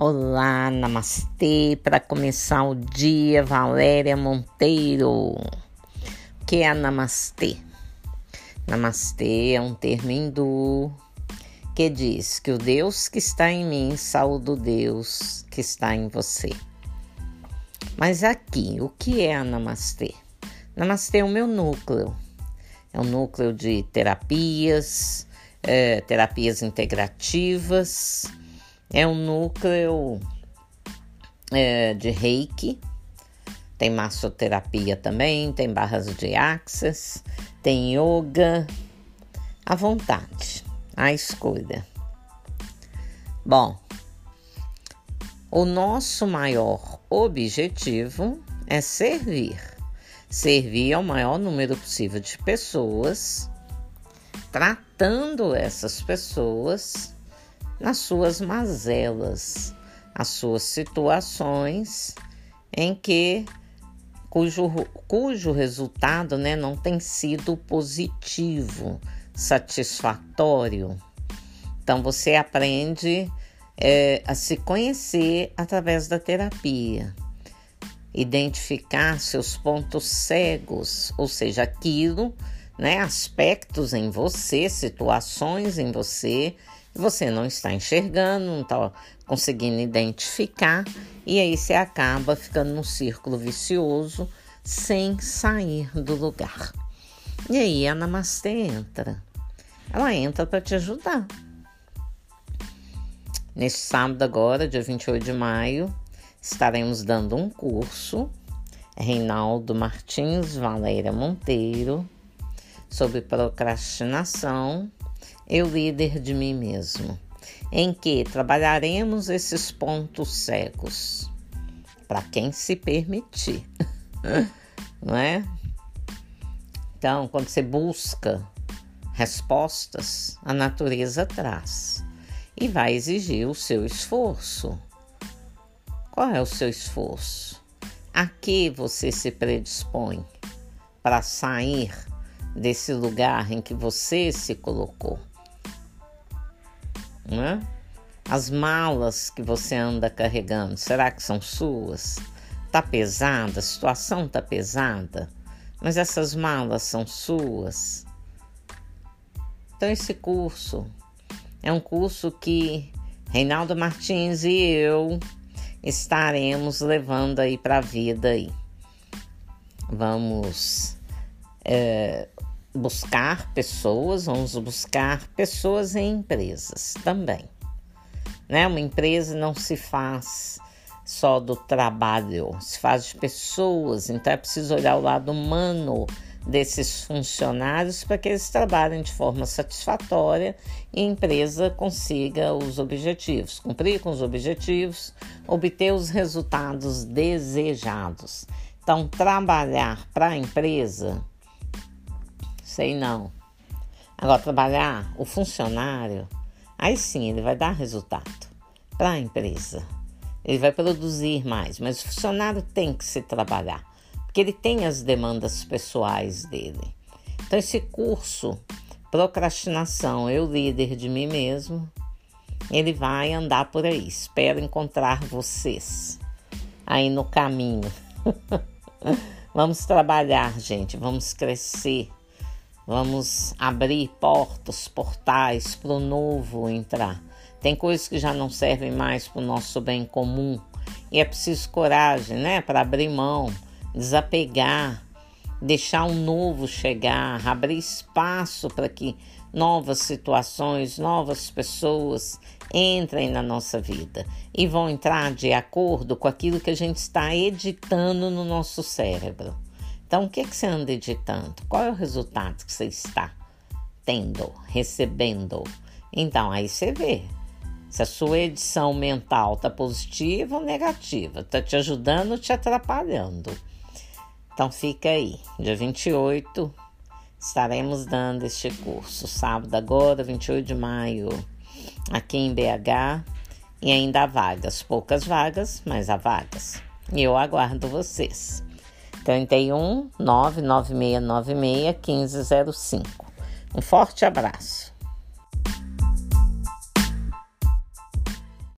Olá, namastê. Para começar o dia, Valéria Monteiro. O que é namastê? Namastê é um termo hindu que diz que o Deus que está em mim saúde o Deus que está em você. Mas aqui, o que é a namastê? Namastê é o meu núcleo. É um núcleo de terapias, é, terapias integrativas é um núcleo é, de reiki, tem massoterapia também, tem barras de axis, tem yoga, à vontade, à escolha. Bom, o nosso maior objetivo é servir. Servir ao maior número possível de pessoas, tratando essas pessoas nas suas mazelas, as suas situações em que cujo, cujo resultado né, não tem sido positivo, satisfatório. Então você aprende é, a se conhecer através da terapia, identificar seus pontos cegos, ou seja, aquilo, né, aspectos em você, situações em você você não está enxergando, não está conseguindo identificar, e aí você acaba ficando num círculo vicioso sem sair do lugar. E aí a Namastê entra. Ela entra para te ajudar. Neste sábado, agora, dia 28 de maio, estaremos dando um curso. Reinaldo Martins Valéria Monteiro sobre procrastinação eu líder de mim mesmo, em que trabalharemos esses pontos cegos para quem se permitir, não é? Então, quando você busca respostas, a natureza traz e vai exigir o seu esforço. Qual é o seu esforço? A que você se predispõe para sair desse lugar em que você se colocou? Né? As malas que você anda carregando, será que são suas? Tá pesada, a situação tá pesada, mas essas malas são suas. Então esse curso é um curso que Reinaldo Martins e eu estaremos levando aí para a vida aí. Vamos é, buscar pessoas, vamos buscar pessoas em empresas também. Né? Uma empresa não se faz só do trabalho, se faz de pessoas, então é preciso olhar o lado humano desses funcionários para que eles trabalhem de forma satisfatória e a empresa consiga os objetivos, cumprir com os objetivos, obter os resultados desejados. Então, trabalhar para a empresa Sei não. Agora, trabalhar o funcionário, aí sim ele vai dar resultado para a empresa. Ele vai produzir mais, mas o funcionário tem que se trabalhar, porque ele tem as demandas pessoais dele. Então, esse curso, Procrastinação, Eu Líder de Mim Mesmo, ele vai andar por aí. Espero encontrar vocês aí no caminho. vamos trabalhar, gente, vamos crescer Vamos abrir portas, portais para o novo entrar. Tem coisas que já não servem mais para o nosso bem comum e é preciso coragem, né, para abrir mão, desapegar, deixar um novo chegar, abrir espaço para que novas situações, novas pessoas entrem na nossa vida e vão entrar de acordo com aquilo que a gente está editando no nosso cérebro. Então, o que, que você anda editando? Qual é o resultado que você está tendo, recebendo? Então, aí você vê se a sua edição mental está positiva ou negativa, está te ajudando ou te atrapalhando. Então, fica aí. Dia 28 estaremos dando este curso. Sábado, agora, 28 de maio, aqui em BH. E ainda há vagas, poucas vagas, mas há vagas. E eu aguardo vocês. 31 99696 1505. Um forte abraço.